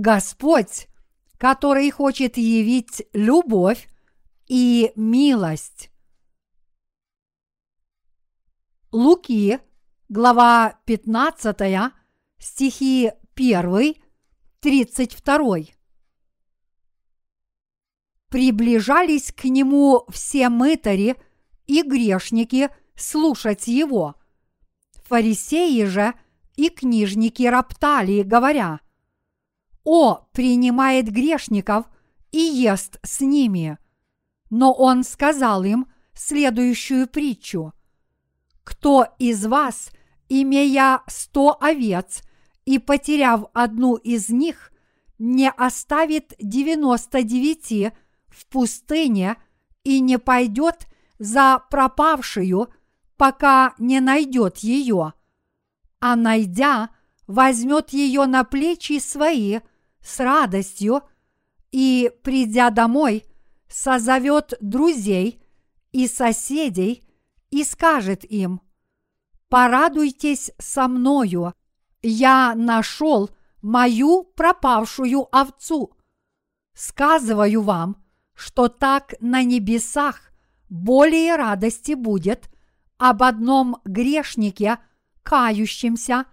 Господь, который хочет явить любовь и милость. Луки, глава 15, стихи 1, 32. Приближались к нему все мытари и грешники слушать его. Фарисеи же и книжники роптали, говоря, «О, принимает грешников и ест с ними». Но он сказал им следующую притчу. «Кто из вас, имея сто овец и потеряв одну из них, не оставит девяносто девяти в пустыне и не пойдет за пропавшую, пока не найдет ее, а найдя, возьмет ее на плечи свои с радостью и, придя домой, созовет друзей и соседей и скажет им, «Порадуйтесь со мною, я нашел мою пропавшую овцу. Сказываю вам, что так на небесах более радости будет об одном грешнике, кающемся,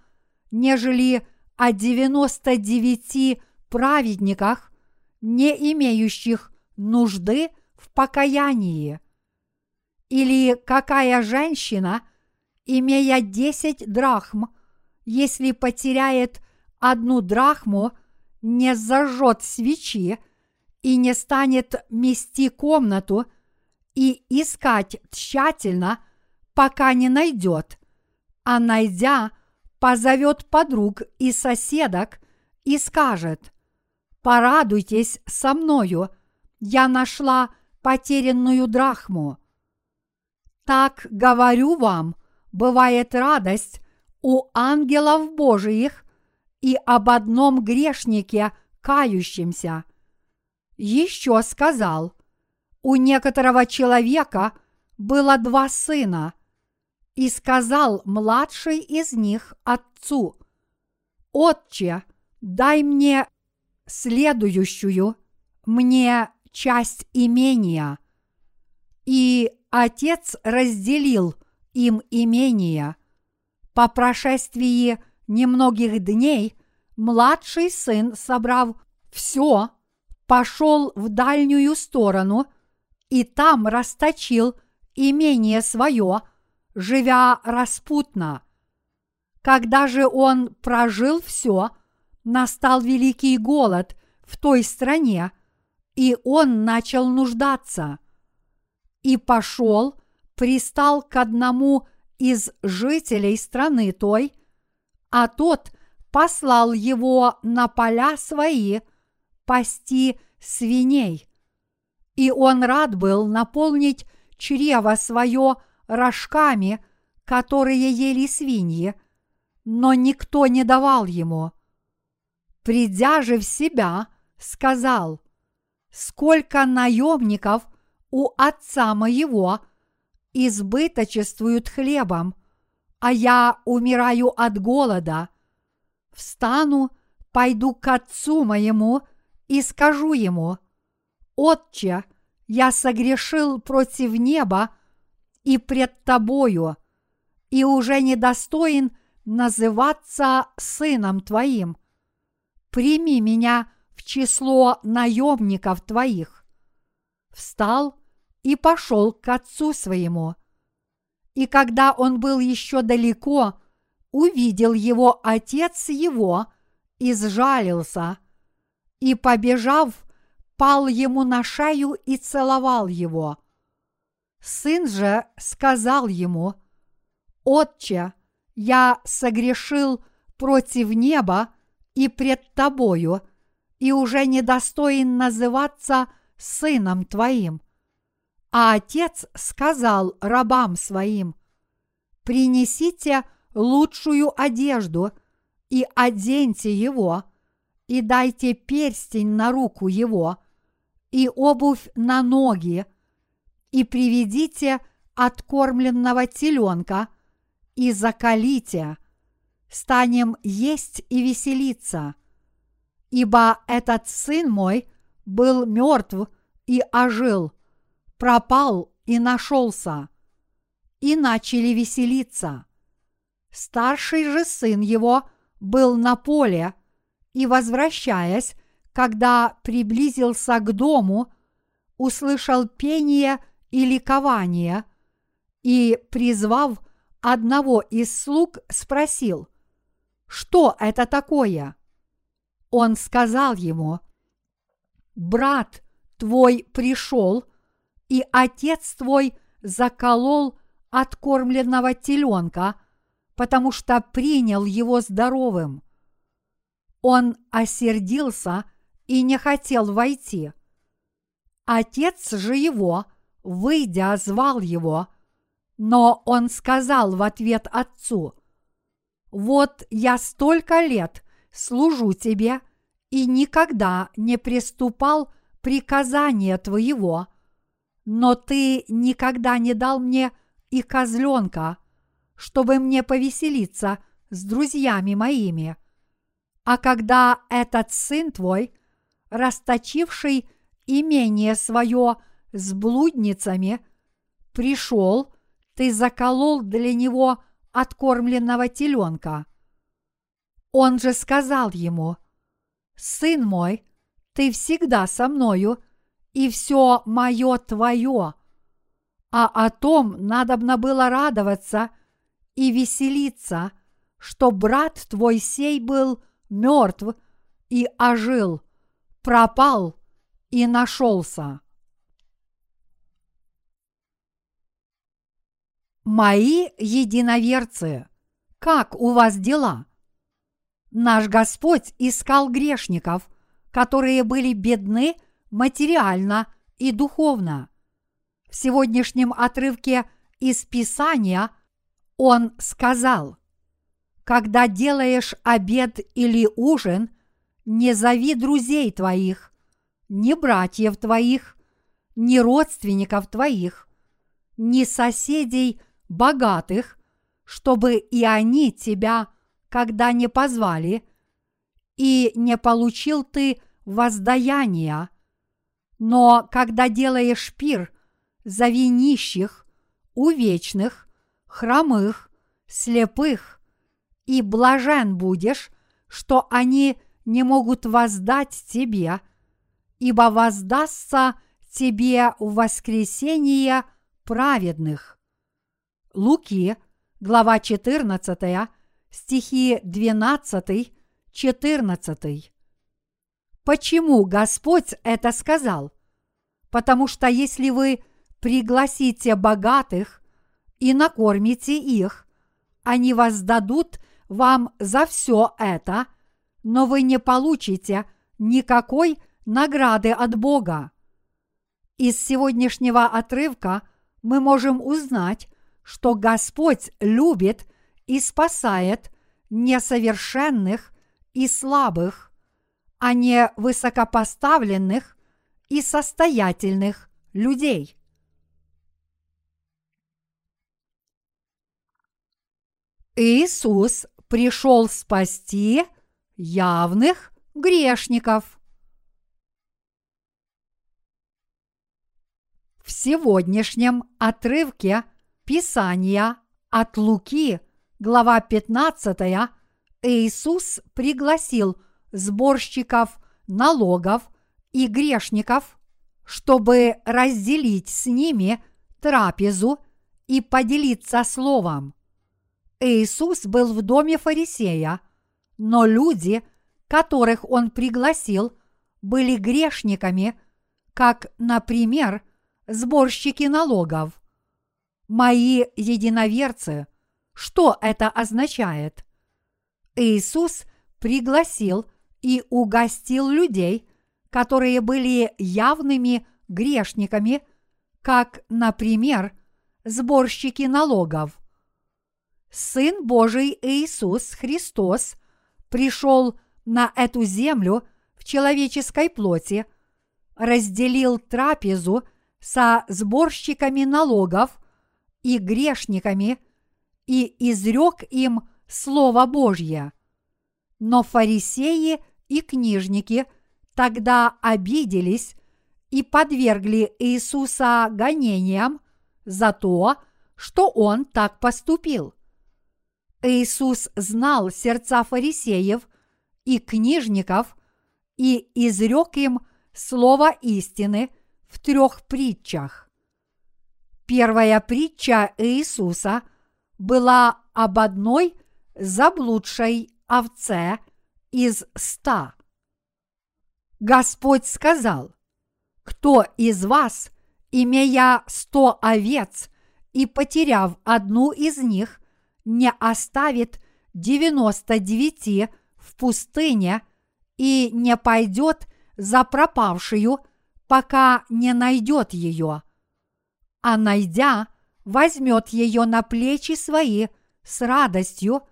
нежели о девяносто девяти праведниках, не имеющих нужды в покаянии. Или какая женщина, имея десять драхм, если потеряет одну драхму, не зажжет свечи и не станет мести комнату и искать тщательно, пока не найдет, а найдя, позовет подруг и соседок и скажет, «Порадуйтесь со мною, я нашла потерянную драхму». Так говорю вам, бывает радость у ангелов Божиих и об одном грешнике, кающемся. Еще сказал, у некоторого человека было два сына, и сказал младший из них отцу, «Отче, дай мне следующую, мне часть имения». И отец разделил им имение – по прошествии немногих дней младший сын, собрав все, пошел в дальнюю сторону и там расточил имение свое, живя распутно. Когда же он прожил все, настал великий голод в той стране, и он начал нуждаться. И пошел, пристал к одному из жителей страны той, а тот послал его на поля свои пасти свиней. И он рад был наполнить чрево свое рожками, которые ели свиньи, но никто не давал ему. Придя же в себя, сказал, «Сколько наемников у отца моего – избыточествуют хлебом, а я умираю от голода. Встану, пойду к отцу моему и скажу ему, «Отче, я согрешил против неба и пред тобою, и уже недостоин называться сыном твоим. Прими меня в число наемников твоих». Встал и пошел к отцу своему. И когда он был еще далеко, увидел его отец его и сжалился, и, побежав, пал ему на шею и целовал его. Сын же сказал ему, «Отче, я согрешил против неба и пред тобою, и уже недостоин называться сыном твоим. А отец сказал рабам своим, принесите лучшую одежду и оденьте его, и дайте перстень на руку его, и обувь на ноги, и приведите откормленного теленка, и закалите, станем есть и веселиться. ибо этот сын мой был мертв и ожил, пропал и нашелся. И начали веселиться. Старший же сын его был на поле, и, возвращаясь, когда приблизился к дому, услышал пение и ликование, и, призвав одного из слуг, спросил, что это такое? Он сказал ему, брат твой пришел, и отец твой заколол откормленного теленка, потому что принял его здоровым. Он осердился и не хотел войти. Отец же его, выйдя, звал его, но он сказал в ответ отцу, «Вот я столько лет служу тебе и никогда не приступал приказания твоего, но ты никогда не дал мне и козленка, чтобы мне повеселиться с друзьями моими. А когда этот сын твой, расточивший имение свое с блудницами, пришел, ты заколол для него откормленного теленка. Он же сказал ему, «Сын мой, ты всегда со мною, и все мое твое, а о том надобно было радоваться и веселиться, что брат твой сей был мертв и ожил, пропал и нашелся. Мои единоверцы, как у вас дела? Наш Господь искал грешников, которые были бедны материально и духовно. В сегодняшнем отрывке из Писания Он сказал, «Когда делаешь обед или ужин, не зови друзей твоих, ни братьев твоих, ни родственников твоих, ни соседей богатых, чтобы и они тебя когда не позвали, и не получил ты воздаяния. Но когда делаешь пир, зови нищих, увечных, хромых, слепых, и блажен будешь, что они не могут воздать тебе, ибо воздастся тебе в воскресение праведных. Луки, глава 14, стихи 12, 14. Почему Господь это сказал? Потому что если вы пригласите богатых и накормите их, они воздадут вам за все это, но вы не получите никакой награды от Бога. Из сегодняшнего отрывка мы можем узнать, что Господь любит и спасает несовершенных и слабых, а не высокопоставленных и состоятельных людей. Иисус пришел спасти явных грешников. В сегодняшнем отрывке Писания от Луки, глава 15, Иисус пригласил сборщиков налогов и грешников, чтобы разделить с ними трапезу и поделиться словом. Иисус был в доме фарисея, но люди, которых он пригласил, были грешниками, как, например, сборщики налогов. Мои единоверцы, что это означает? Иисус пригласил и угостил людей, которые были явными грешниками, как, например, сборщики налогов. Сын Божий Иисус Христос пришел на эту землю в человеческой плоти, разделил трапезу со сборщиками налогов и грешниками и изрек им Слово Божье. Но фарисеи и книжники тогда обиделись и подвергли Иисуса гонениям за то, что он так поступил. Иисус знал сердца фарисеев и книжников и изрек им слово истины в трех притчах. Первая притча Иисуса была об одной заблудшей овце из ста. Господь сказал, кто из вас, имея сто овец и потеряв одну из них, не оставит девяносто девяти в пустыне и не пойдет за пропавшую, пока не найдет ее. А найдя, возьмет ее на плечи свои с радостью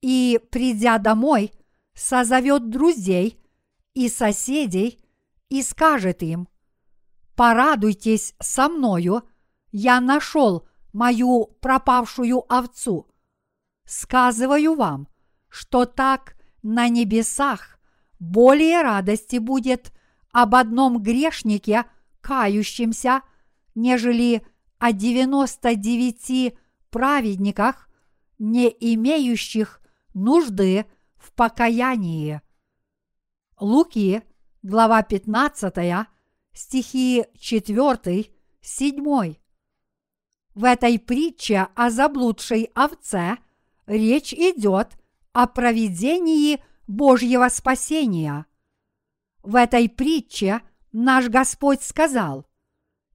и, придя домой, созовет друзей и соседей и скажет им, «Порадуйтесь со мною, я нашел мою пропавшую овцу. Сказываю вам, что так на небесах более радости будет об одном грешнике, кающемся, нежели о девяносто девяти праведниках, не имеющих нужды в покаянии. Луки, глава 15, стихи 4, 7. В этой притче о заблудшей овце речь идет о проведении Божьего спасения. В этой притче наш Господь сказал,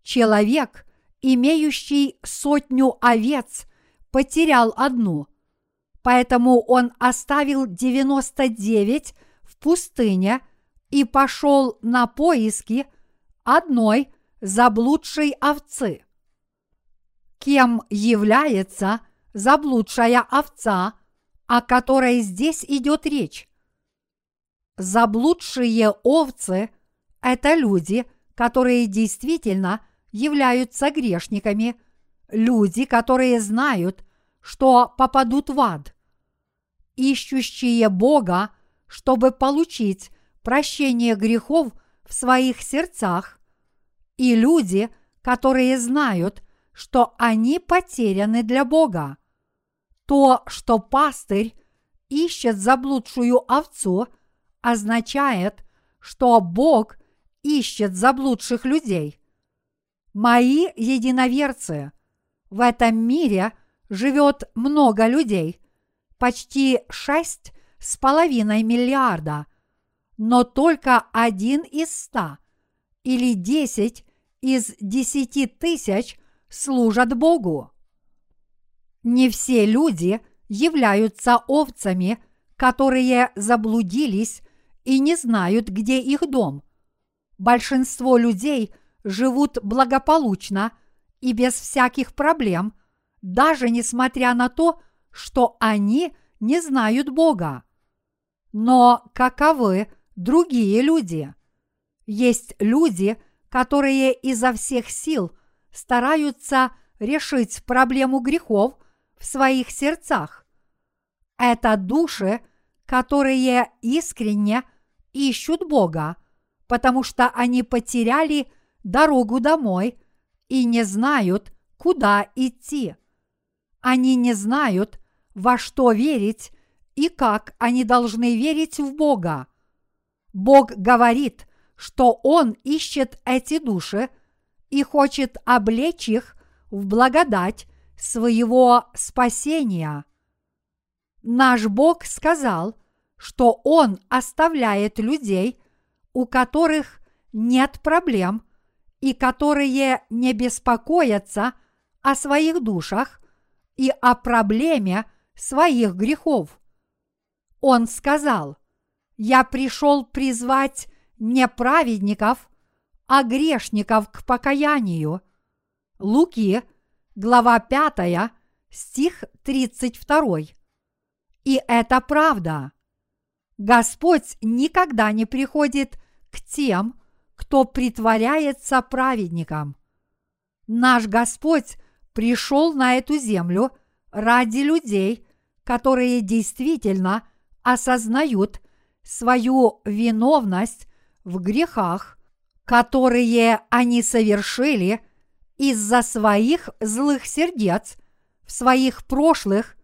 человек, имеющий сотню овец, потерял одну, поэтому он оставил девяносто девять в пустыне и пошел на поиски одной заблудшей овцы. Кем является заблудшая овца, о которой здесь идет речь? Заблудшие овцы – это люди, которые действительно являются грешниками, люди, которые знают, что попадут в ад. Ищущие Бога, чтобы получить прощение грехов в своих сердцах, и люди, которые знают, что они потеряны для Бога. То, что пастырь ищет заблудшую овцу – означает, что Бог ищет заблудших людей. Мои единоверцы, в этом мире живет много людей, почти шесть с половиной миллиарда, но только один из ста или десять из десяти тысяч служат Богу. Не все люди являются овцами, которые заблудились и не знают, где их дом. Большинство людей живут благополучно и без всяких проблем, даже несмотря на то, что они не знают Бога. Но каковы другие люди? Есть люди, которые изо всех сил стараются решить проблему грехов в своих сердцах. Это души, которые искренне ищут Бога, потому что они потеряли дорогу домой и не знают, куда идти. Они не знают, во что верить и как они должны верить в Бога. Бог говорит, что Он ищет эти души и хочет облечь их в благодать своего спасения. Наш Бог сказал, что Он оставляет людей, у которых нет проблем и которые не беспокоятся о своих душах и о проблеме своих грехов. Он сказал, «Я пришел призвать не праведников, а грешников к покаянию». Луки, глава 5, стих 32. И это правда. Господь никогда не приходит к тем, кто притворяется праведником. Наш Господь пришел на эту землю ради людей, которые действительно осознают свою виновность в грехах, которые они совершили из-за своих злых сердец в своих прошлых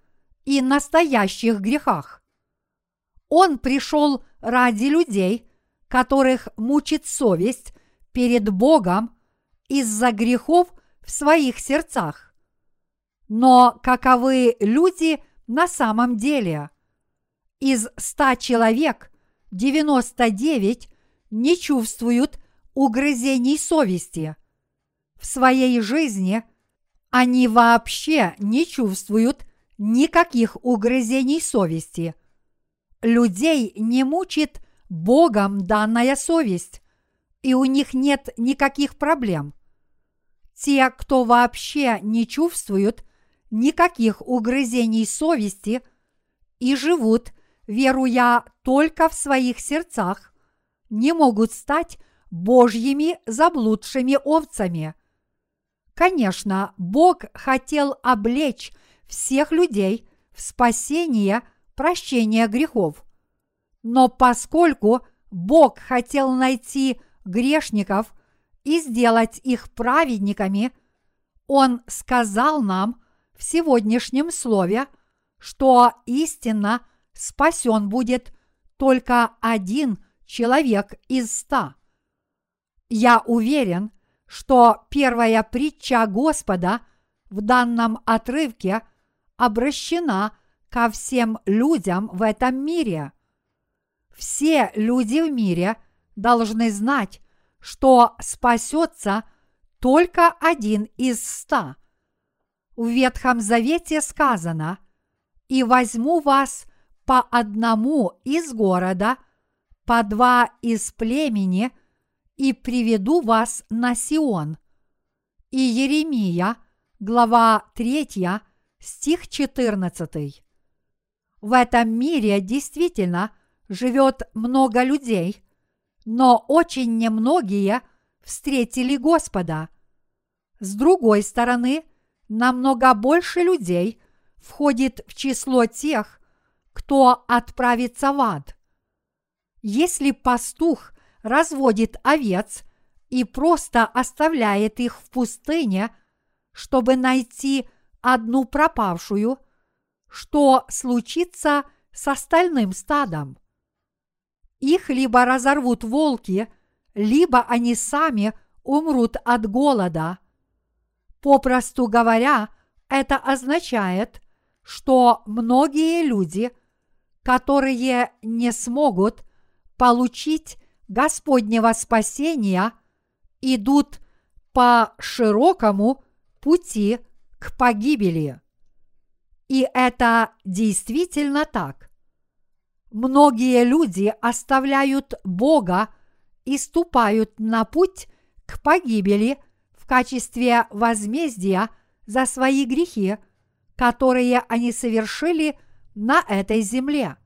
и настоящих грехах. Он пришел ради людей, которых мучит совесть перед Богом из-за грехов в своих сердцах. Но каковы люди на самом деле? Из ста человек 99 не чувствуют угрызений совести. В своей жизни они вообще не чувствуют никаких угрызений совести. Людей не мучит Богом данная совесть, и у них нет никаких проблем. Те, кто вообще не чувствуют никаких угрызений совести и живут, веруя только в своих сердцах, не могут стать Божьими заблудшими овцами. Конечно, Бог хотел облечь всех людей в спасение прощения грехов. Но поскольку Бог хотел найти грешников и сделать их праведниками, Он сказал нам в сегодняшнем слове, что истинно спасен будет только один человек из ста. Я уверен, что первая притча Господа в данном отрывке обращена ко всем людям в этом мире. Все люди в мире должны знать, что спасется только один из ста. В Ветхом Завете сказано «И возьму вас по одному из города, по два из племени – и приведу вас на Сион. И Еремия, глава 3, стих 14. В этом мире действительно живет много людей, но очень немногие встретили Господа. С другой стороны, намного больше людей входит в число тех, кто отправится в ад. Если пастух разводит овец и просто оставляет их в пустыне, чтобы найти одну пропавшую, что случится с остальным стадом? Их либо разорвут волки, либо они сами умрут от голода. Попросту говоря, это означает, что многие люди, которые не смогут получить Господнего спасения идут по широкому пути к погибели. И это действительно так. Многие люди оставляют Бога и ступают на путь к погибели в качестве возмездия за свои грехи, которые они совершили на этой земле.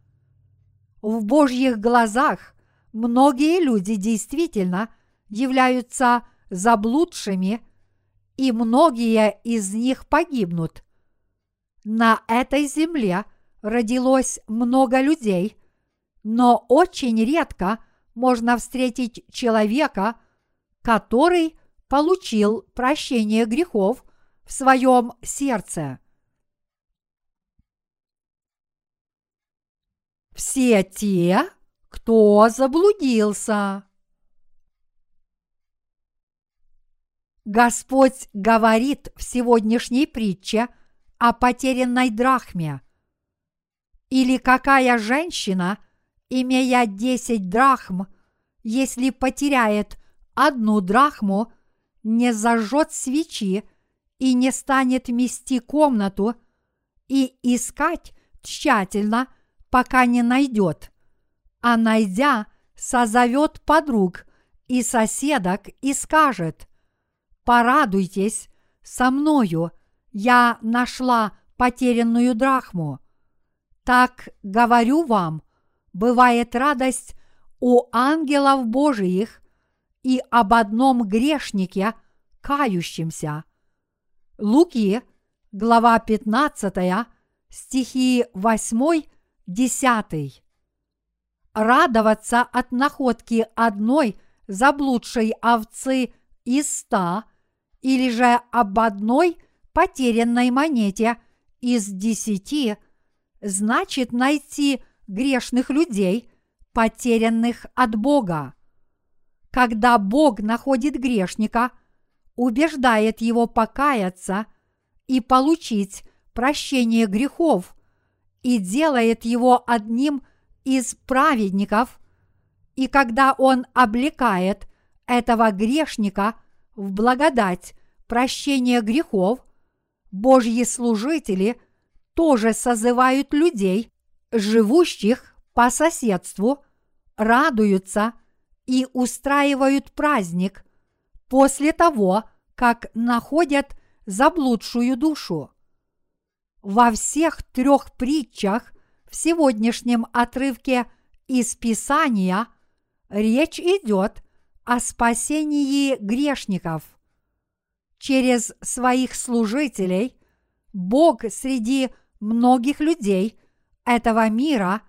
В Божьих глазах многие люди действительно являются заблудшими, и многие из них погибнут. На этой земле родилось много людей, но очень редко можно встретить человека, который получил прощение грехов в своем сердце. Все те, кто заблудился? Господь говорит в сегодняшней притче о потерянной драхме. Или какая женщина, имея десять драхм, если потеряет одну драхму, не зажжет свечи и не станет мести комнату и искать тщательно, пока не найдет а найдя, созовет подруг и соседок и скажет, «Порадуйтесь со мною, я нашла потерянную драхму». Так говорю вам, бывает радость у ангелов Божиих и об одном грешнике, кающемся. Луки, глава 15, стихи 8, 10. радоваться от находки одной заблудшей овцы из ста или же об одной потерянной монете из десяти, значит найти грешных людей, потерянных от Бога. Когда Бог находит грешника, убеждает его покаяться и получить прощение грехов и делает его одним из праведников, и когда он облекает этого грешника в благодать прощения грехов, Божьи служители тоже созывают людей, живущих по соседству, радуются и устраивают праздник после того, как находят заблудшую душу. Во всех трех притчах в сегодняшнем отрывке из Писания речь идет о спасении грешников. Через своих служителей Бог среди многих людей этого мира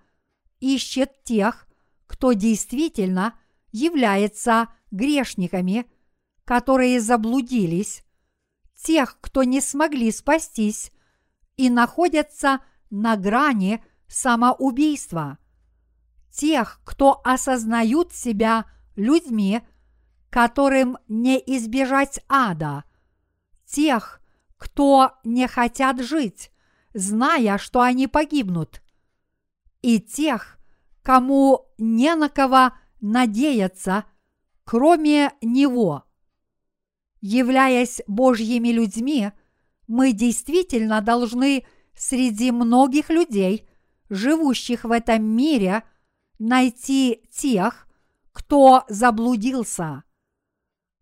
ищет тех, кто действительно является грешниками, которые заблудились, тех, кто не смогли спастись и находятся на грани самоубийства, тех, кто осознают себя людьми, которым не избежать ада, тех, кто не хотят жить, зная, что они погибнут, и тех, кому не на кого надеяться, кроме Него. Являясь Божьими людьми, мы действительно должны среди многих людей, живущих в этом мире, найти тех, кто заблудился.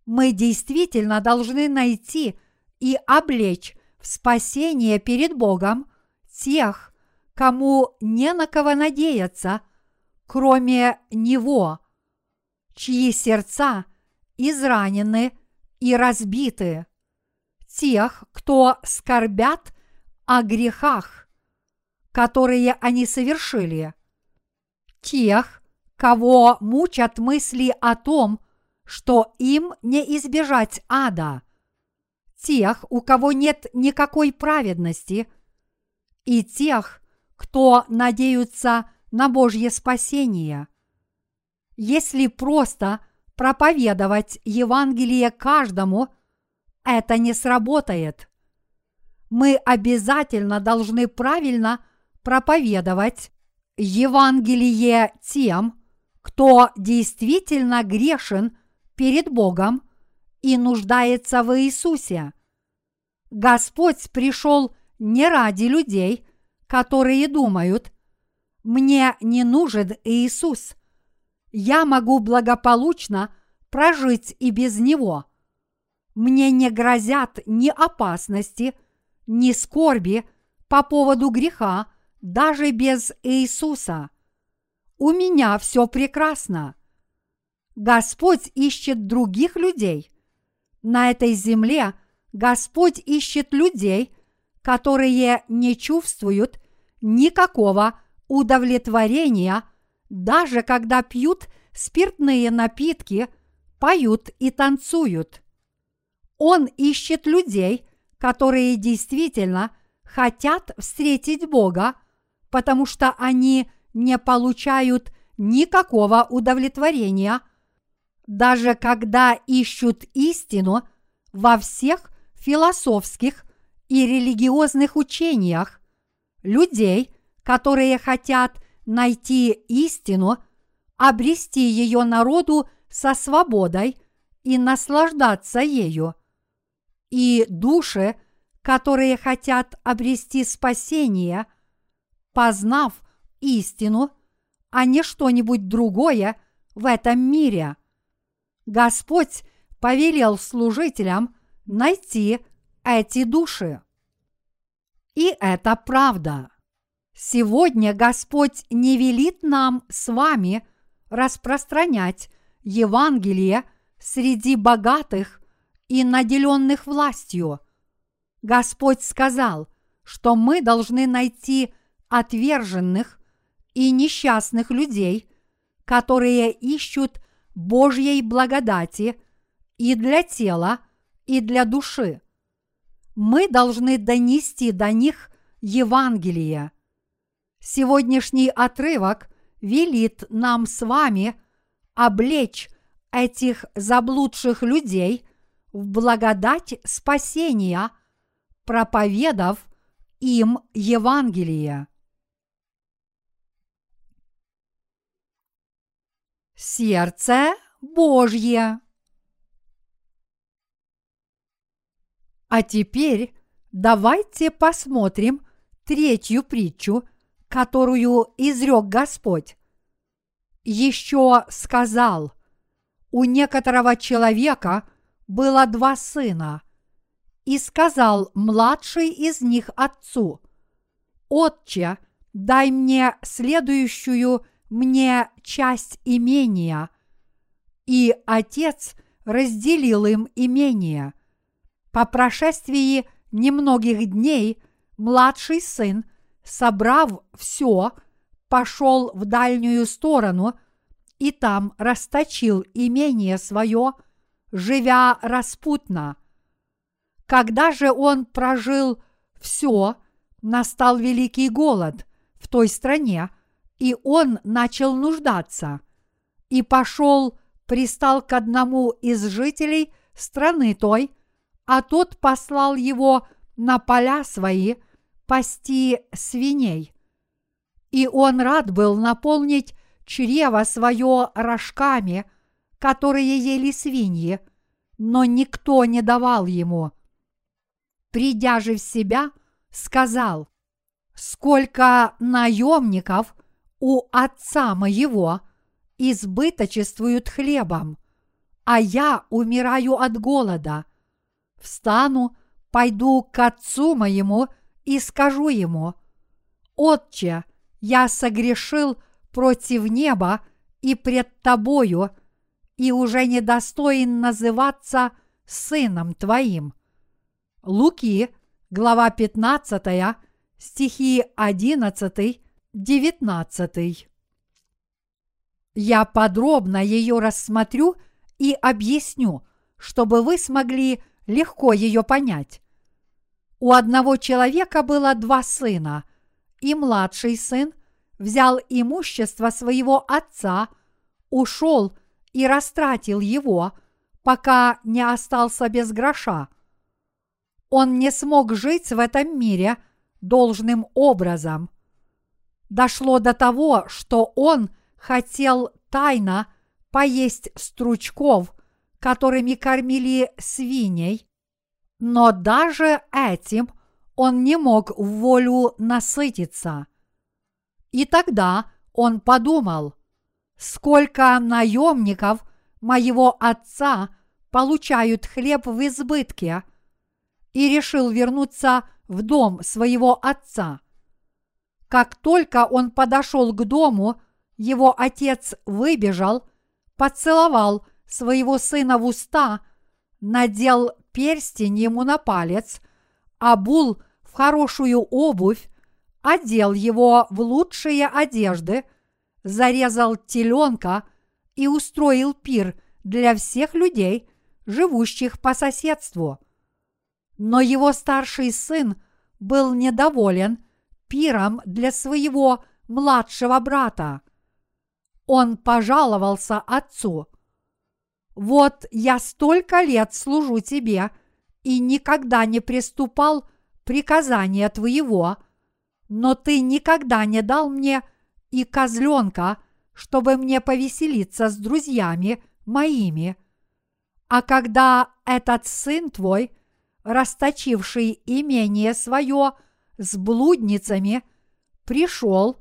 Мы действительно должны найти и облечь в спасение перед Богом тех, кому не на кого надеяться, кроме Него, чьи сердца изранены и разбиты, тех, кто скорбят о грехах, которые они совершили, тех, кого мучат мысли о том, что им не избежать ада, тех, у кого нет никакой праведности, и тех, кто надеются на Божье спасение. Если просто проповедовать Евангелие каждому, это не сработает. Мы обязательно должны правильно проповедовать Евангелие тем, кто действительно грешен перед Богом и нуждается в Иисусе. Господь пришел не ради людей, которые думают, мне не нужен Иисус. Я могу благополучно прожить и без Него. Мне не грозят ни опасности, ни скорби по поводу греха, даже без Иисуса. У меня все прекрасно. Господь ищет других людей. На этой земле Господь ищет людей, которые не чувствуют никакого удовлетворения, даже когда пьют спиртные напитки, поют и танцуют. Он ищет людей, которые действительно хотят встретить Бога, потому что они не получают никакого удовлетворения, даже когда ищут истину во всех философских и религиозных учениях, людей, которые хотят найти истину, обрести ее народу со свободой и наслаждаться ею. И души, которые хотят обрести спасение, познав истину, а не что-нибудь другое в этом мире. Господь повелел служителям найти эти души. И это правда. Сегодня Господь не велит нам с вами распространять Евангелие среди богатых и наделенных властью. Господь сказал, что мы должны найти отверженных и несчастных людей, которые ищут Божьей благодати и для тела, и для души. Мы должны донести до них Евангелие. Сегодняшний отрывок велит нам с вами облечь этих заблудших людей в благодать спасения, проповедав им Евангелие. Сердце Божье. А теперь давайте посмотрим третью притчу, которую изрек Господь. Еще сказал, у некоторого человека было два сына, и сказал младший из них отцу, «Отче, дай мне следующую мне часть имения». И отец разделил им имение. По прошествии немногих дней младший сын, собрав все, пошел в дальнюю сторону и там расточил имение свое, живя распутно. Когда же он прожил все, настал великий голод в той стране, и он начал нуждаться, и пошел, пристал к одному из жителей страны той, а тот послал его на поля свои пасти свиней. И он рад был наполнить чрево свое рожками, которые ели свиньи, но никто не давал ему. Придя же в себя, сказал, «Сколько наемников у отца моего избыточествуют хлебом, а я умираю от голода. Встану, пойду к отцу моему и скажу ему, «Отче, я согрешил против неба и пред тобою, и уже недостоин называться сыном твоим». Луки, глава 15, стихи 11, 19. Я подробно ее рассмотрю и объясню, чтобы вы смогли легко ее понять. У одного человека было два сына, и младший сын взял имущество своего отца, ушел и растратил его, пока не остался без гроша. Он не смог жить в этом мире должным образом. Дошло до того, что он хотел тайно поесть стручков – которыми кормили свиней, но даже этим он не мог в волю насытиться. И тогда он подумал, сколько наемников моего отца получают хлеб в избытке, и решил вернуться в дом своего отца. Как только он подошел к дому, его отец выбежал, поцеловал своего сына в уста, надел перстень ему на палец, обул в хорошую обувь, одел его в лучшие одежды, зарезал теленка и устроил пир для всех людей, живущих по соседству. Но его старший сын был недоволен пиром для своего младшего брата. Он пожаловался отцу – вот я столько лет служу тебе и никогда не приступал приказания твоего, но ты никогда не дал мне и козленка, чтобы мне повеселиться с друзьями моими. А когда этот сын твой, расточивший имение свое с блудницами, пришел,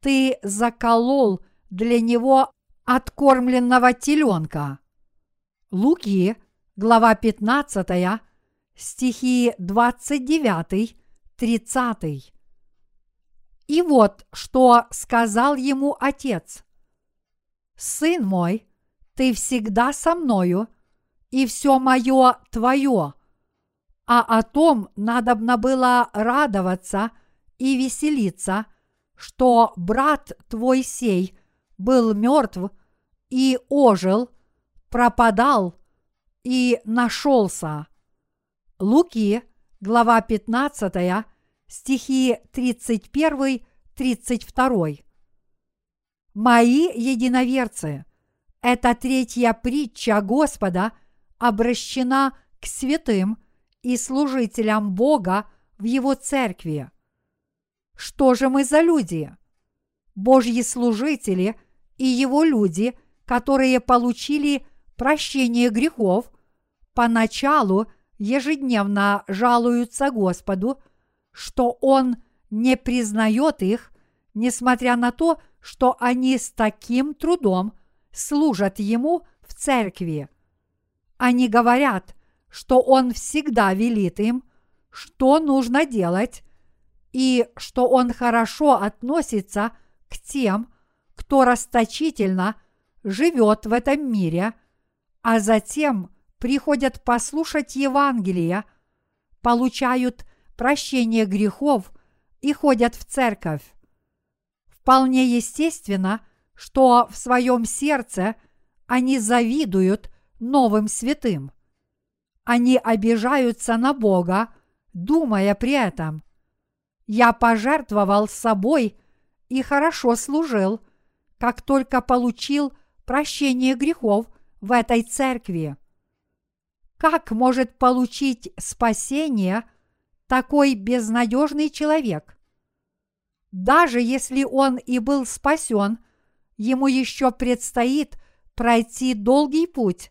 ты заколол для него откормленного теленка. Луки, глава 15, стихи 29-30. И вот что сказал ему отец. «Сын мой, ты всегда со мною, и все мое твое, а о том надобно было радоваться и веселиться, что брат твой сей был мертв и ожил, пропадал и нашелся. Луки, глава 15, стихи 31-32. Мои единоверцы, эта третья притча Господа обращена к святым и служителям Бога в Его церкви. Что же мы за люди? Божьи служители и Его люди, которые получили прощение грехов, поначалу ежедневно жалуются Господу, что Он не признает их, несмотря на то, что они с таким трудом служат Ему в церкви. Они говорят, что Он всегда велит им, что нужно делать, и что Он хорошо относится к тем, кто расточительно живет в этом мире, а затем приходят послушать Евангелие, получают прощение грехов и ходят в церковь. Вполне естественно, что в своем сердце они завидуют новым святым. Они обижаются на Бога, думая при этом, «Я пожертвовал собой и хорошо служил, как только получил прощение грехов в этой церкви». Как может получить спасение такой безнадежный человек? Даже если он и был спасен, ему еще предстоит пройти долгий путь,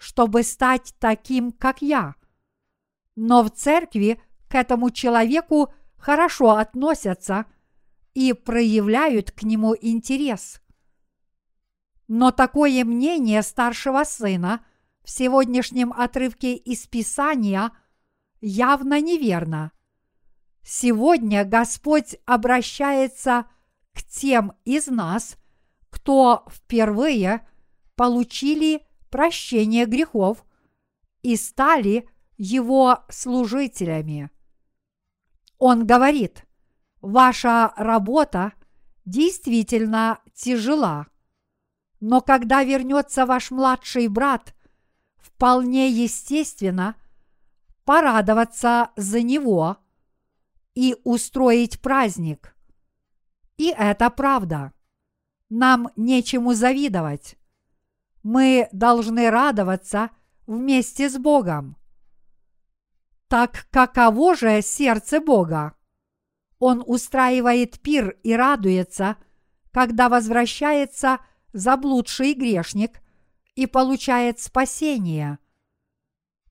чтобы стать таким, как я. Но в церкви к этому человеку хорошо относятся и проявляют к нему интерес. Но такое мнение старшего сына в сегодняшнем отрывке из Писания явно неверно. Сегодня Господь обращается к тем из нас, кто впервые получили прощение грехов и стали Его служителями. Он говорит, ваша работа действительно тяжела, но когда вернется ваш младший брат, вполне естественно порадоваться за него – и устроить праздник. И это правда. Нам нечему завидовать. Мы должны радоваться вместе с Богом. Так каково же сердце Бога? Он устраивает пир и радуется, когда возвращается заблудший грешник и получает спасение.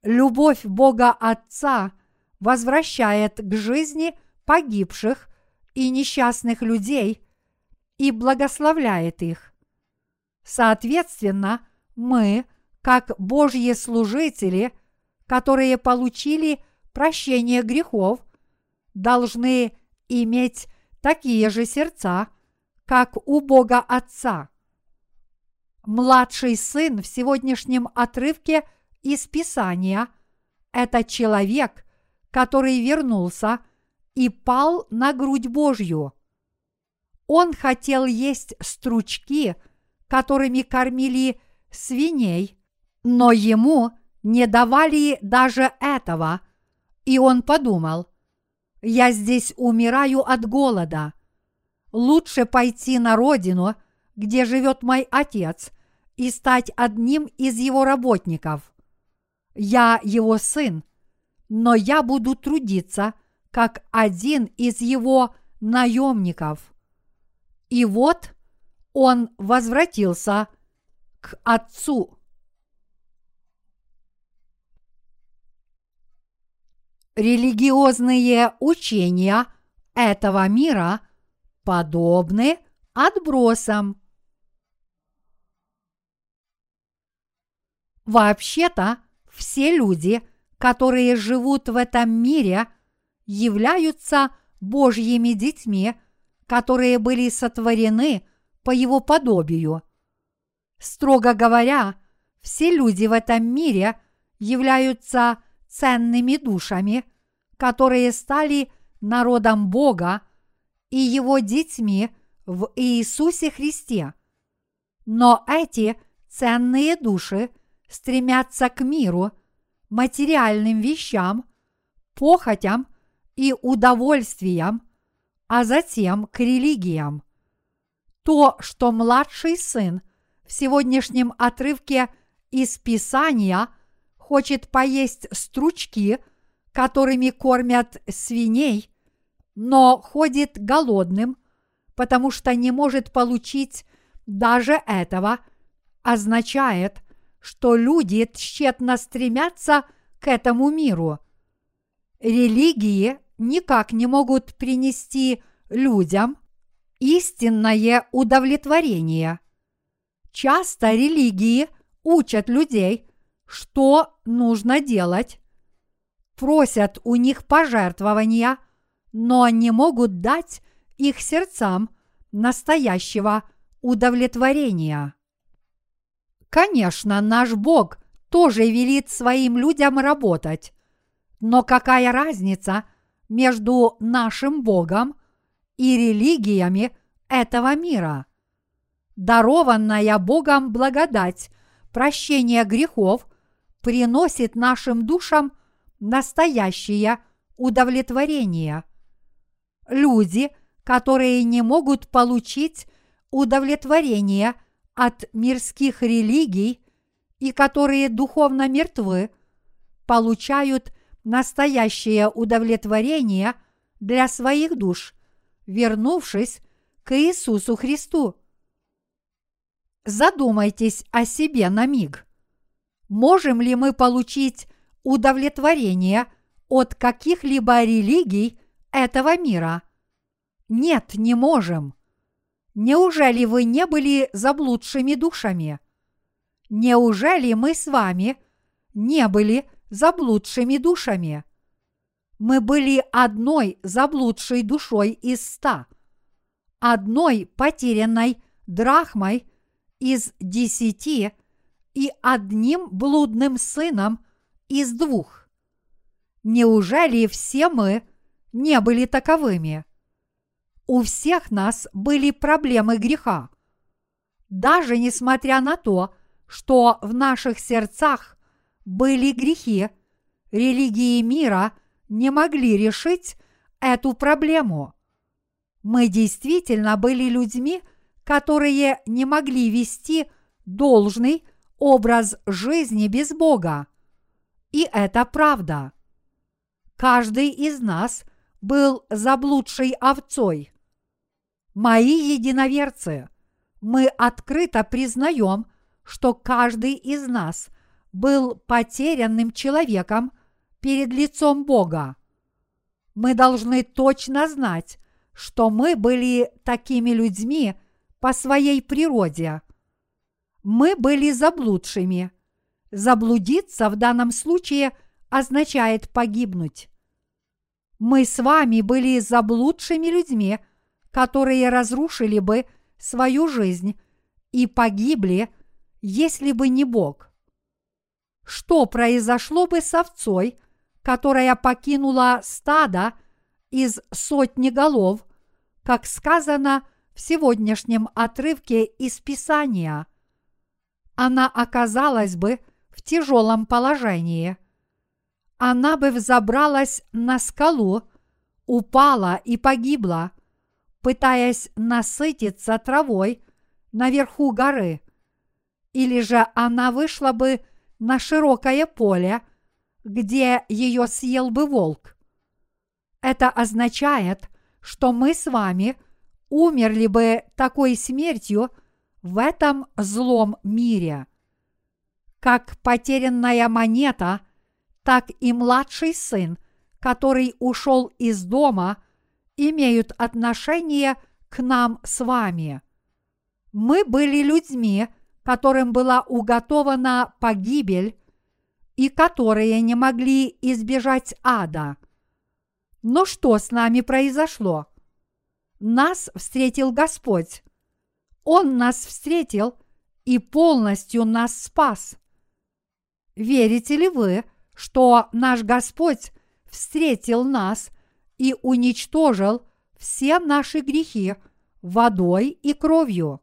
Любовь Бога Отца возвращает к жизни погибших и несчастных людей и благословляет их. Соответственно, мы, как Божьи служители, которые получили прощение грехов, должны иметь такие же сердца, как у Бога Отца. Младший сын в сегодняшнем отрывке из Писания – это человек, который вернулся и пал на грудь Божью. Он хотел есть стручки, которыми кормили свиней, но ему не давали даже этого, и он подумал, «Я здесь умираю от голода. Лучше пойти на родину, где живет мой отец, и стать одним из его работников. Я его сын, но я буду трудиться, как один из его наемников. И вот он возвратился к отцу. Религиозные учения этого мира подобны отбросам. Вообще-то все люди – которые живут в этом мире, являются Божьими детьми, которые были сотворены по Его подобию. Строго говоря, все люди в этом мире являются ценными душами, которые стали народом Бога и Его детьми в Иисусе Христе. Но эти ценные души стремятся к миру, материальным вещам, похотям и удовольствиям, а затем к религиям. То, что младший сын в сегодняшнем отрывке из Писания хочет поесть стручки, которыми кормят свиней, но ходит голодным, потому что не может получить даже этого, означает, что люди тщетно стремятся к этому миру. Религии никак не могут принести людям истинное удовлетворение. Часто религии учат людей, что нужно делать, просят у них пожертвования, но не могут дать их сердцам настоящего удовлетворения. Конечно, наш Бог тоже велит своим людям работать, но какая разница между нашим Богом и религиями этого мира? Дарованная Богом благодать, прощение грехов приносит нашим душам настоящее удовлетворение. Люди, которые не могут получить удовлетворение от мирских религий и которые духовно мертвы, получают настоящее удовлетворение для своих душ, вернувшись к Иисусу Христу. Задумайтесь о себе на миг. Можем ли мы получить удовлетворение от каких-либо религий этого мира? Нет, не можем. Неужели вы не были заблудшими душами? Неужели мы с вами не были заблудшими душами. Мы были одной заблудшей душой из ста, одной потерянной драхмой из десяти и одним блудным сыном из двух. Неужели все мы не были таковыми? У всех нас были проблемы греха. Даже несмотря на то, что в наших сердцах были грехи, религии мира не могли решить эту проблему. Мы действительно были людьми, которые не могли вести должный образ жизни без Бога. И это правда. Каждый из нас был заблудшей овцой. Мои единоверцы, мы открыто признаем, что каждый из нас – был потерянным человеком перед лицом Бога. Мы должны точно знать, что мы были такими людьми по своей природе. Мы были заблудшими. Заблудиться в данном случае означает погибнуть. Мы с вами были заблудшими людьми, которые разрушили бы свою жизнь и погибли, если бы не Бог что произошло бы с овцой, которая покинула стадо из сотни голов, как сказано в сегодняшнем отрывке из Писания. Она оказалась бы в тяжелом положении. Она бы взобралась на скалу, упала и погибла, пытаясь насытиться травой наверху горы. Или же она вышла бы на широкое поле, где ее съел бы волк. Это означает, что мы с вами умерли бы такой смертью в этом злом мире. Как потерянная монета, так и младший сын, который ушел из дома, имеют отношение к нам с вами. Мы были людьми, которым была уготована погибель и которые не могли избежать ада. Но что с нами произошло? Нас встретил Господь. Он нас встретил и полностью нас спас. Верите ли вы, что наш Господь встретил нас и уничтожил все наши грехи водой и кровью?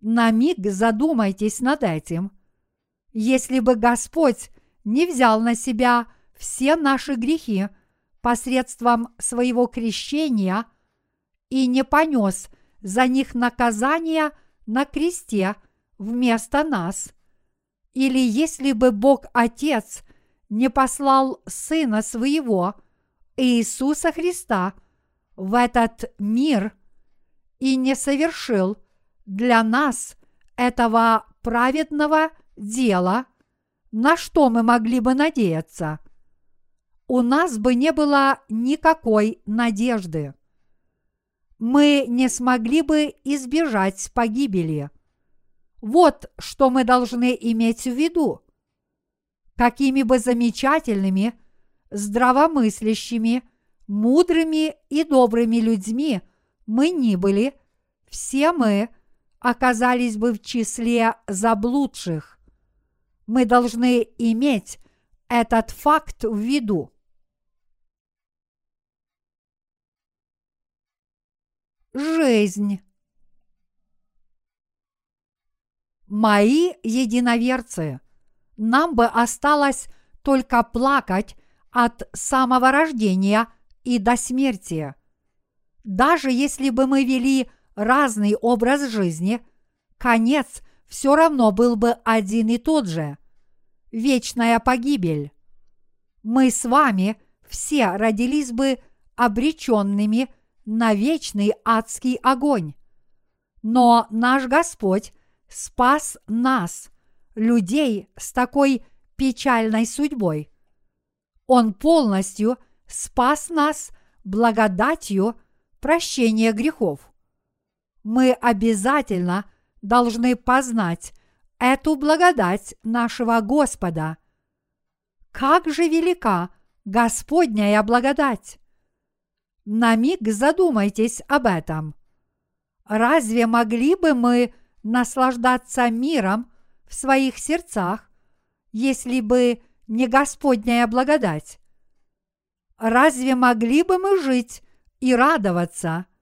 На миг задумайтесь над этим. Если бы Господь не взял на себя все наши грехи посредством своего крещения и не понес за них наказание на кресте вместо нас, или если бы Бог Отец не послал Сына Своего, Иисуса Христа, в этот мир и не совершил для нас этого праведного дела, на что мы могли бы надеяться? У нас бы не было никакой надежды. Мы не смогли бы избежать погибели. Вот что мы должны иметь в виду. Какими бы замечательными, здравомыслящими, мудрыми и добрыми людьми мы ни были, все мы оказались бы в числе заблудших. Мы должны иметь этот факт в виду. Жизнь. Мои единоверцы, нам бы осталось только плакать от самого рождения и до смерти. Даже если бы мы вели разный образ жизни, конец все равно был бы один и тот же – вечная погибель. Мы с вами все родились бы обреченными на вечный адский огонь. Но наш Господь спас нас, людей с такой печальной судьбой. Он полностью спас нас благодатью прощения грехов мы обязательно должны познать эту благодать нашего Господа. Как же велика Господняя благодать! На миг задумайтесь об этом. Разве могли бы мы наслаждаться миром в своих сердцах, если бы не Господняя благодать? Разве могли бы мы жить и радоваться –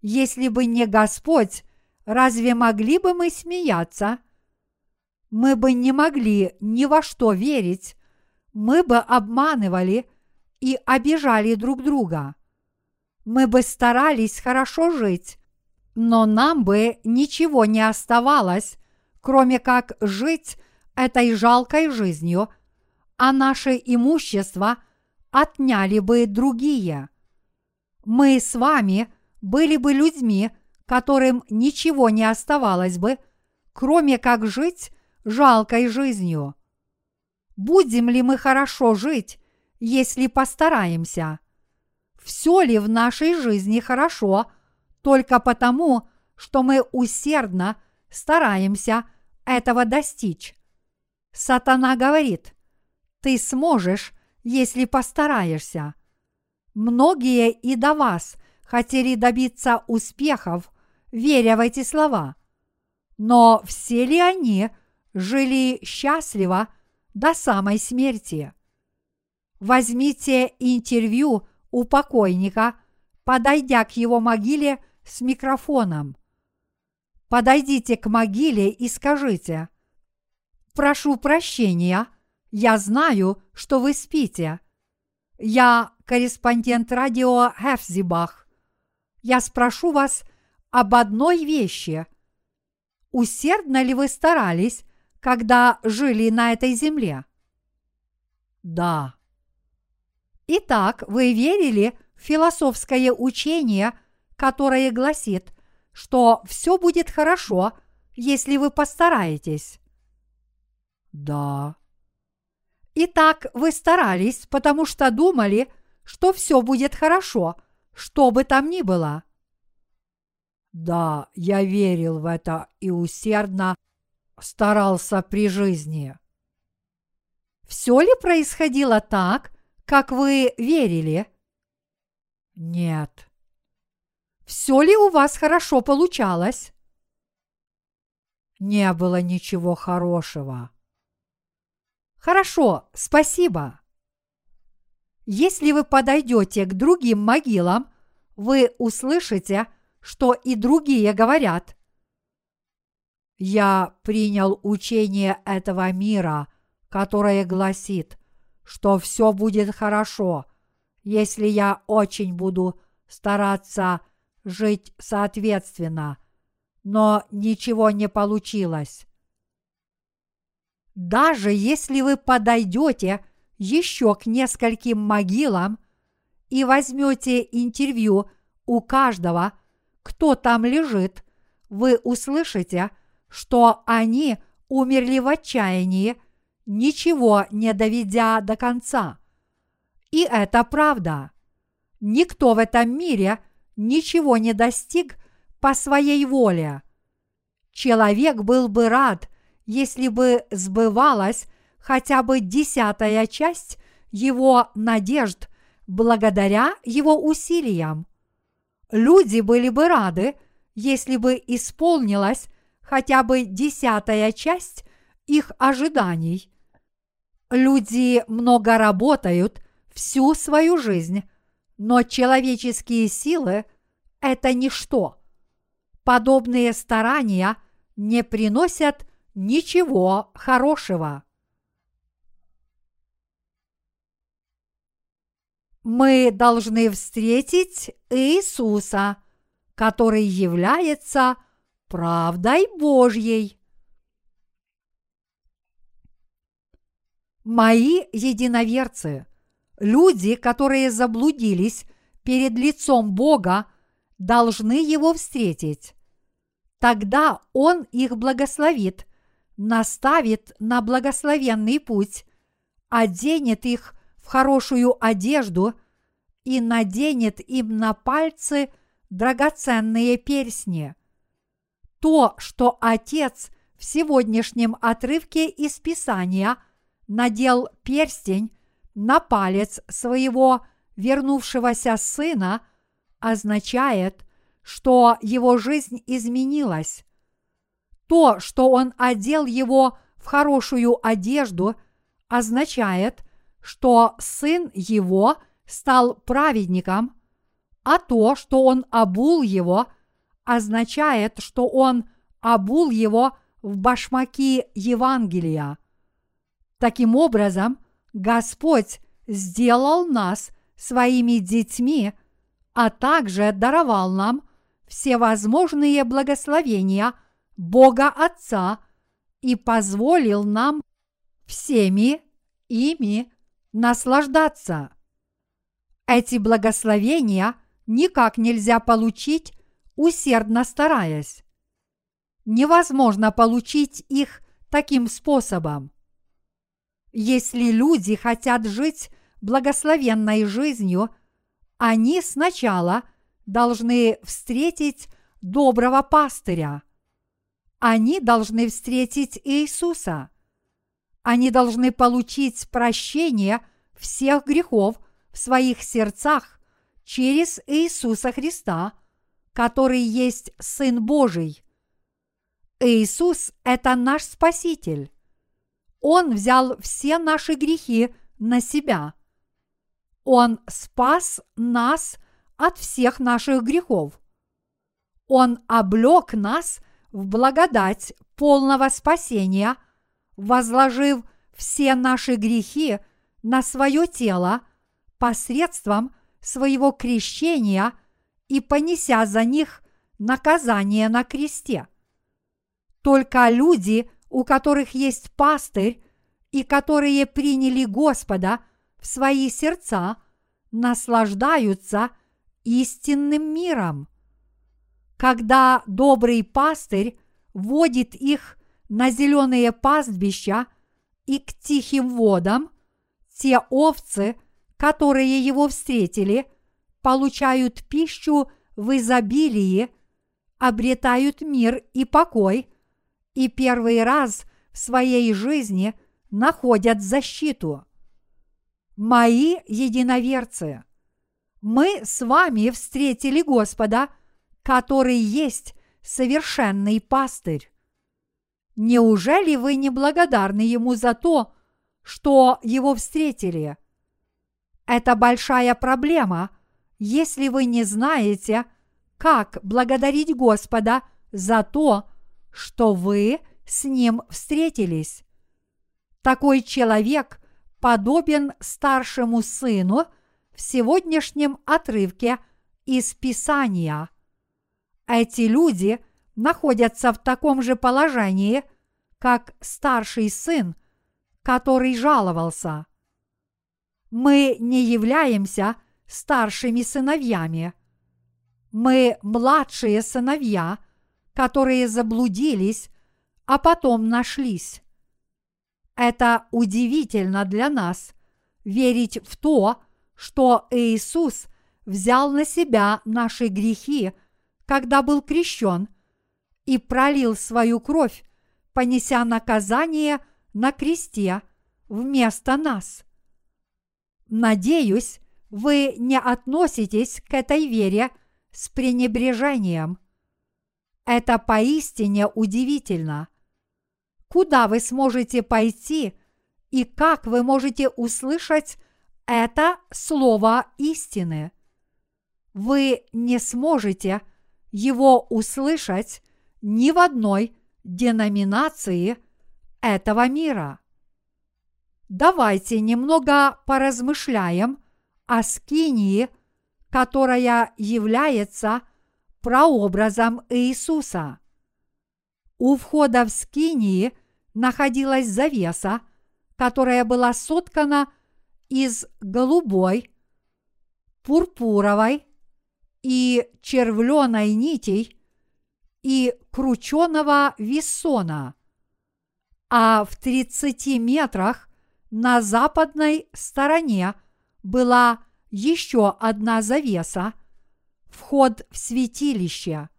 если бы не Господь, разве могли бы мы смеяться? Мы бы не могли ни во что верить, мы бы обманывали и обижали друг друга. Мы бы старались хорошо жить, но нам бы ничего не оставалось, кроме как жить этой жалкой жизнью, а наше имущество отняли бы другие. Мы с вами – были бы людьми, которым ничего не оставалось бы, кроме как жить жалкой жизнью. Будем ли мы хорошо жить, если постараемся? Все ли в нашей жизни хорошо только потому, что мы усердно стараемся этого достичь? Сатана говорит, ты сможешь, если постараешься. Многие и до вас – хотели добиться успехов, веря в эти слова. Но все ли они жили счастливо до самой смерти? Возьмите интервью у покойника, подойдя к его могиле с микрофоном. Подойдите к могиле и скажите, «Прошу прощения, я знаю, что вы спите. Я корреспондент радио Хефзибах я спрошу вас об одной вещи. Усердно ли вы старались, когда жили на этой земле? Да. Итак, вы верили в философское учение, которое гласит, что все будет хорошо, если вы постараетесь? Да. Итак, вы старались, потому что думали, что все будет хорошо – что бы там ни было. Да, я верил в это и усердно старался при жизни. Все ли происходило так, как вы верили? Нет. Все ли у вас хорошо получалось? Не было ничего хорошего. Хорошо, спасибо. Если вы подойдете к другим могилам, вы услышите, что и другие говорят. Я принял учение этого мира, которое гласит, что все будет хорошо, если я очень буду стараться жить соответственно, но ничего не получилось. Даже если вы подойдете еще к нескольким могилам и возьмете интервью у каждого, кто там лежит, вы услышите, что они умерли в отчаянии, ничего не доведя до конца. И это правда. Никто в этом мире ничего не достиг по своей воле. Человек был бы рад – если бы сбывалась хотя бы десятая часть его надежд благодаря его усилиям. Люди были бы рады, если бы исполнилась хотя бы десятая часть их ожиданий. Люди много работают всю свою жизнь, но человеческие силы – это ничто. Подобные старания не приносят ничего хорошего. Мы должны встретить Иисуса, который является правдой Божьей. Мои единоверцы, люди, которые заблудились перед лицом Бога, должны Его встретить. Тогда Он их благословит наставит на благословенный путь, оденет их хорошую одежду и наденет им на пальцы драгоценные персни. То, что Отец в сегодняшнем отрывке из Писания надел перстень на палец своего вернувшегося сына, означает, что его жизнь изменилась. То, что он одел его в хорошую одежду, означает, что сын его стал праведником, а то, что он обул его, означает, что он обул его в башмаки Евангелия. Таким образом, Господь сделал нас своими детьми, а также даровал нам все возможные благословения – Бога Отца и позволил нам всеми ими наслаждаться. Эти благословения никак нельзя получить, усердно стараясь. Невозможно получить их таким способом. Если люди хотят жить благословенной жизнью, они сначала должны встретить доброго пастыря – они должны встретить Иисуса. Они должны получить прощение всех грехов в своих сердцах через Иисуса Христа, который есть Сын Божий. Иисус – это наш Спаситель. Он взял все наши грехи на себя. Он спас нас от всех наших грехов. Он облег нас в благодать полного спасения, возложив все наши грехи на свое тело посредством своего крещения и понеся за них наказание на кресте. Только люди, у которых есть пастырь и которые приняли Господа в свои сердца, наслаждаются истинным миром – когда добрый пастырь водит их на зеленые пастбища и к тихим водам, те овцы, которые его встретили, получают пищу в изобилии, обретают мир и покой, и первый раз в своей жизни находят защиту. Мои единоверцы, мы с вами встретили Господа – который есть совершенный пастырь. Неужели вы не благодарны Ему за то, что Его встретили? Это большая проблема, если вы не знаете, как благодарить Господа за то, что вы с ним встретились. Такой человек подобен старшему сыну в сегодняшнем отрывке из Писания. Эти люди находятся в таком же положении, как старший сын, который жаловался. Мы не являемся старшими сыновьями. Мы младшие сыновья, которые заблудились, а потом нашлись. Это удивительно для нас верить в то, что Иисус взял на себя наши грехи, когда был крещен, и пролил свою кровь, понеся наказание на кресте вместо нас. Надеюсь, вы не относитесь к этой вере с пренебрежением. Это поистине удивительно – куда вы сможете пойти и как вы можете услышать это слово истины. Вы не сможете его услышать ни в одной деноминации этого мира. Давайте немного поразмышляем о скинии, которая является прообразом Иисуса. У входа в скинии находилась завеса, которая была соткана из голубой, пурпуровой и червленой нитей и крученого вессона, а в 30 метрах на западной стороне была еще одна завеса, вход в святилище –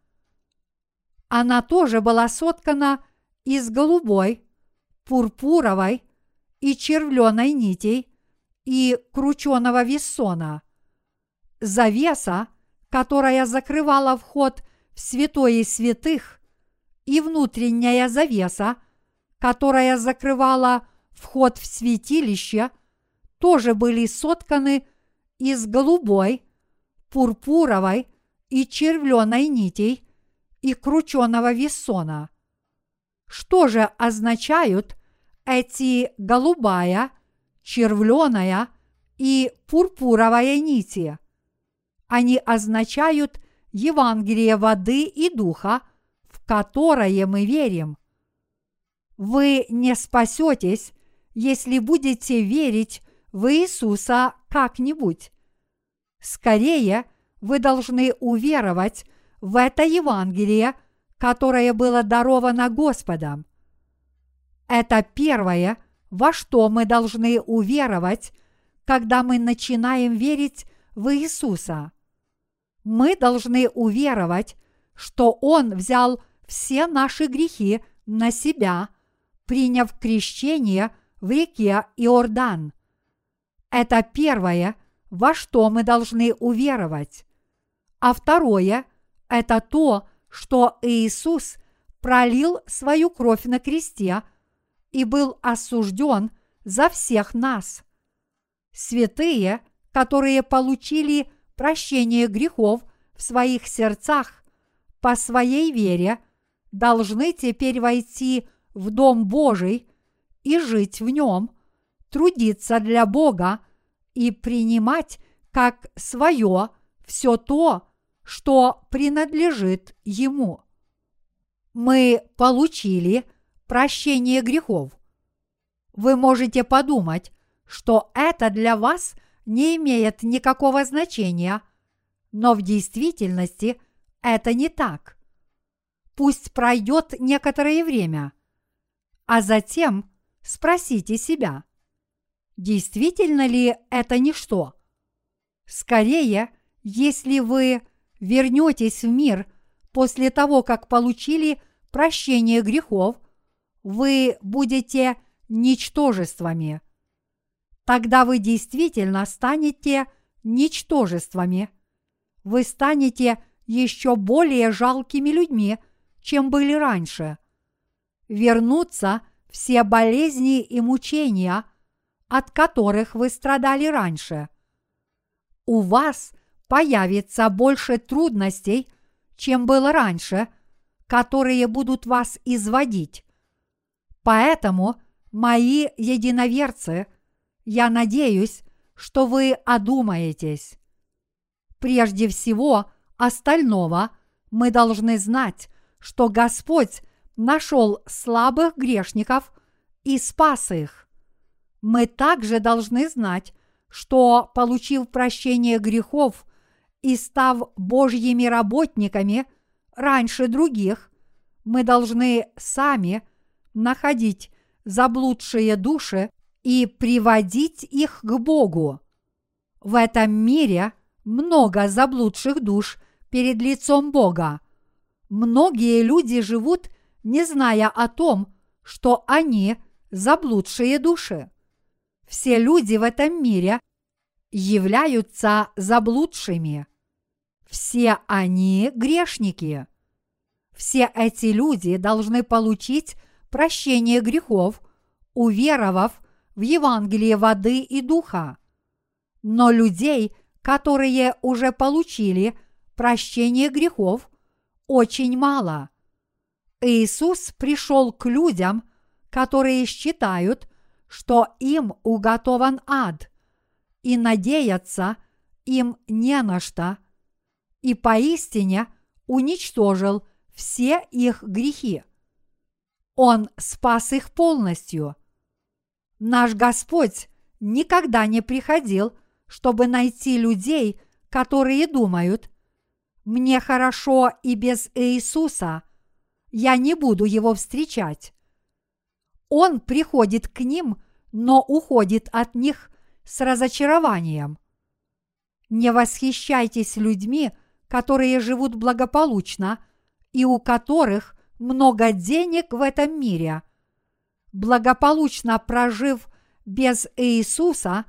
она тоже была соткана из голубой, пурпуровой и червленой нитей и крученого вессона. Завеса, которая закрывала вход святое святых, и внутренняя завеса, которая закрывала вход в святилище, тоже были сотканы из голубой, пурпуровой и червленой нитей и крученого весона. Что же означают эти голубая, червленая и пурпуровая нити? Они означают Евангелие воды и духа, в которое мы верим. Вы не спасетесь, если будете верить в Иисуса как-нибудь. Скорее, вы должны уверовать в это Евангелие, которое было даровано Господом. Это первое, во что мы должны уверовать, когда мы начинаем верить в Иисуса. Мы должны уверовать, что Он взял все наши грехи на себя, приняв крещение в реке Иордан. Это первое, во что мы должны уверовать. А второе – это то, что Иисус пролил свою кровь на кресте и был осужден за всех нас. Святые, которые получили прощение грехов в своих сердцах по своей вере, должны теперь войти в Дом Божий и жить в нем, трудиться для Бога и принимать как свое все то, что принадлежит Ему. Мы получили прощение грехов. Вы можете подумать, что это для вас не имеет никакого значения, но в действительности это не так. Пусть пройдет некоторое время, а затем спросите себя, действительно ли это ничто? Скорее, если вы вернетесь в мир после того, как получили прощение грехов, вы будете ничтожествами. Тогда вы действительно станете ничтожествами. Вы станете еще более жалкими людьми, чем были раньше. Вернутся все болезни и мучения, от которых вы страдали раньше. У вас появится больше трудностей, чем было раньше, которые будут вас изводить. Поэтому, мои единоверцы, я надеюсь, что вы одумаетесь. Прежде всего остального мы должны знать, что Господь нашел слабых грешников и спас их. Мы также должны знать, что, получив прощение грехов и став Божьими работниками раньше других, мы должны сами находить заблудшие души и приводить их к Богу. В этом мире много заблудших душ перед лицом Бога. Многие люди живут, не зная о том, что они заблудшие души. Все люди в этом мире являются заблудшими. Все они грешники. Все эти люди должны получить прощение грехов, уверовав в Евангелие воды и духа. Но людей, которые уже получили прощение грехов, очень мало. Иисус пришел к людям, которые считают, что им уготован ад, и надеяться им не на что, и поистине уничтожил все их грехи. Он спас их полностью. Наш Господь никогда не приходил, чтобы найти людей, которые думают, мне хорошо и без Иисуса, я не буду его встречать. Он приходит к ним, но уходит от них с разочарованием. Не восхищайтесь людьми, которые живут благополучно и у которых много денег в этом мире. Благополучно прожив без Иисуса,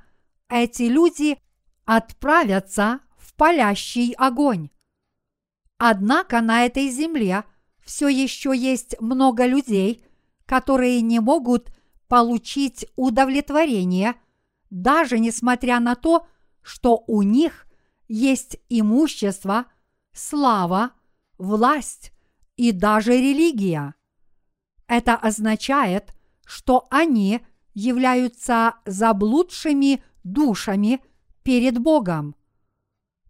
эти люди отправятся в палящий огонь. Однако на этой земле все еще есть много людей, которые не могут получить удовлетворение, даже несмотря на то, что у них есть имущество, слава, власть и даже религия. Это означает, что они являются заблудшими душами перед Богом.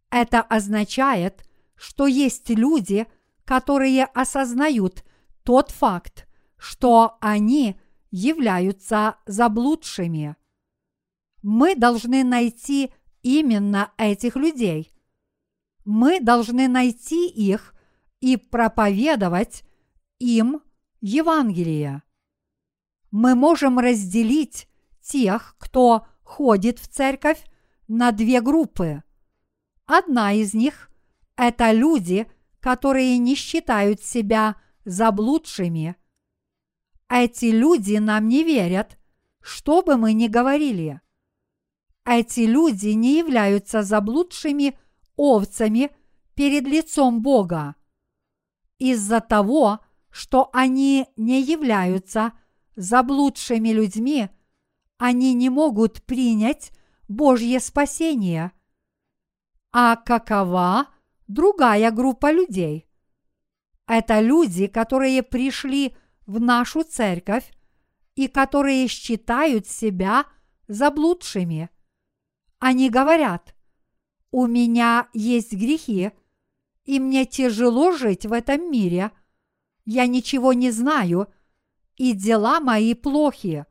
Это означает, что есть люди, которые осознают тот факт, что они являются заблудшими. Мы должны найти именно этих людей. Мы должны найти их и проповедовать им Евангелие. Мы можем разделить тех, кто ходит в церковь, на две группы. Одна из них – это люди, которые не считают себя заблудшими. Эти люди нам не верят, что бы мы ни говорили. Эти люди не являются заблудшими овцами перед лицом Бога. Из-за того, что они не являются заблудшими людьми, они не могут принять Божье спасение. А какова другая группа людей? Это люди, которые пришли в нашу церковь и которые считают себя заблудшими. Они говорят, у меня есть грехи, и мне тяжело жить в этом мире. Я ничего не знаю, и дела мои плохи.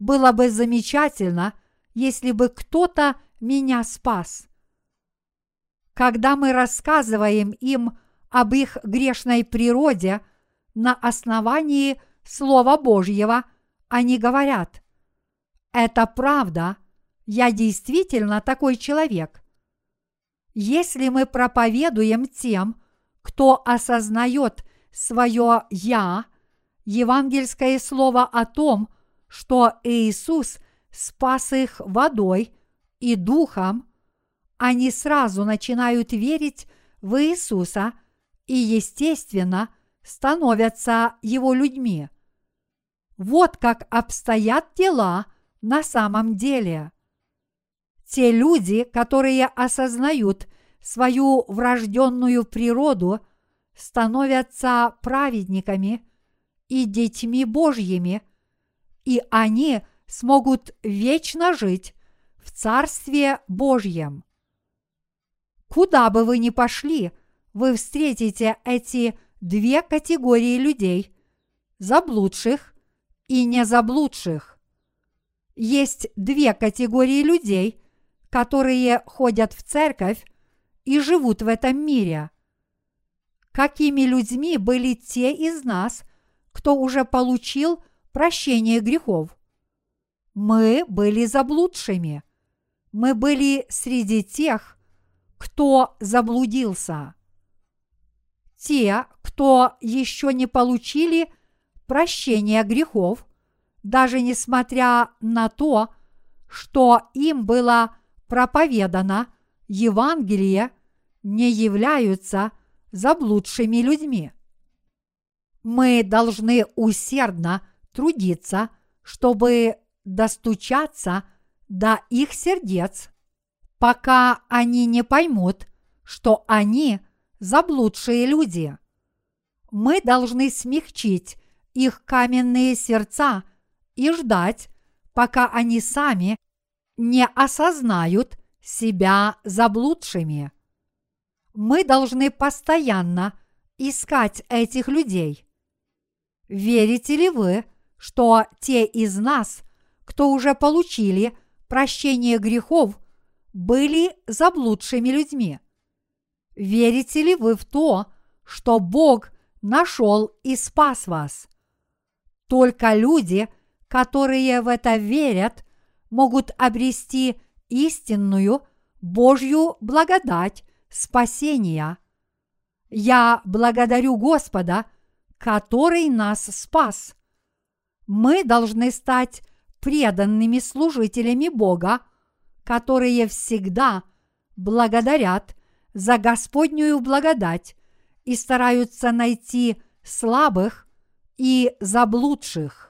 Было бы замечательно, если бы кто-то меня спас. Когда мы рассказываем им об их грешной природе на основании Слова Божьего, они говорят, это правда, я действительно такой человек. Если мы проповедуем тем, кто осознает свое «я», евангельское слово о том, что Иисус спас их водой и духом, они сразу начинают верить в Иисуса и, естественно, становятся его людьми. Вот как обстоят дела на самом деле. Те люди, которые осознают свою врожденную природу, становятся праведниками и детьми Божьими, и они смогут вечно жить в Царстве Божьем. Куда бы вы ни пошли, вы встретите эти две категории людей – заблудших и незаблудших. Есть две категории людей, которые ходят в церковь и живут в этом мире. Какими людьми были те из нас, кто уже получил прощение грехов? Мы были заблудшими. Мы были среди тех, кто заблудился. Те, кто еще не получили прощения грехов, даже несмотря на то, что им было проповедано Евангелие, не являются заблудшими людьми. Мы должны усердно трудиться, чтобы достучаться до их сердец, пока они не поймут, что они заблудшие люди. Мы должны смягчить их каменные сердца и ждать, пока они сами не осознают себя заблудшими. Мы должны постоянно искать этих людей. Верите ли вы, что те из нас, кто уже получили прощение грехов, были заблудшими людьми? Верите ли вы в то, что Бог нашел и спас вас? Только люди, которые в это верят, могут обрести истинную Божью благодать спасения. Я благодарю Господа, который нас спас. Мы должны стать преданными служителями Бога, которые всегда благодарят за Господнюю благодать и стараются найти слабых и заблудших.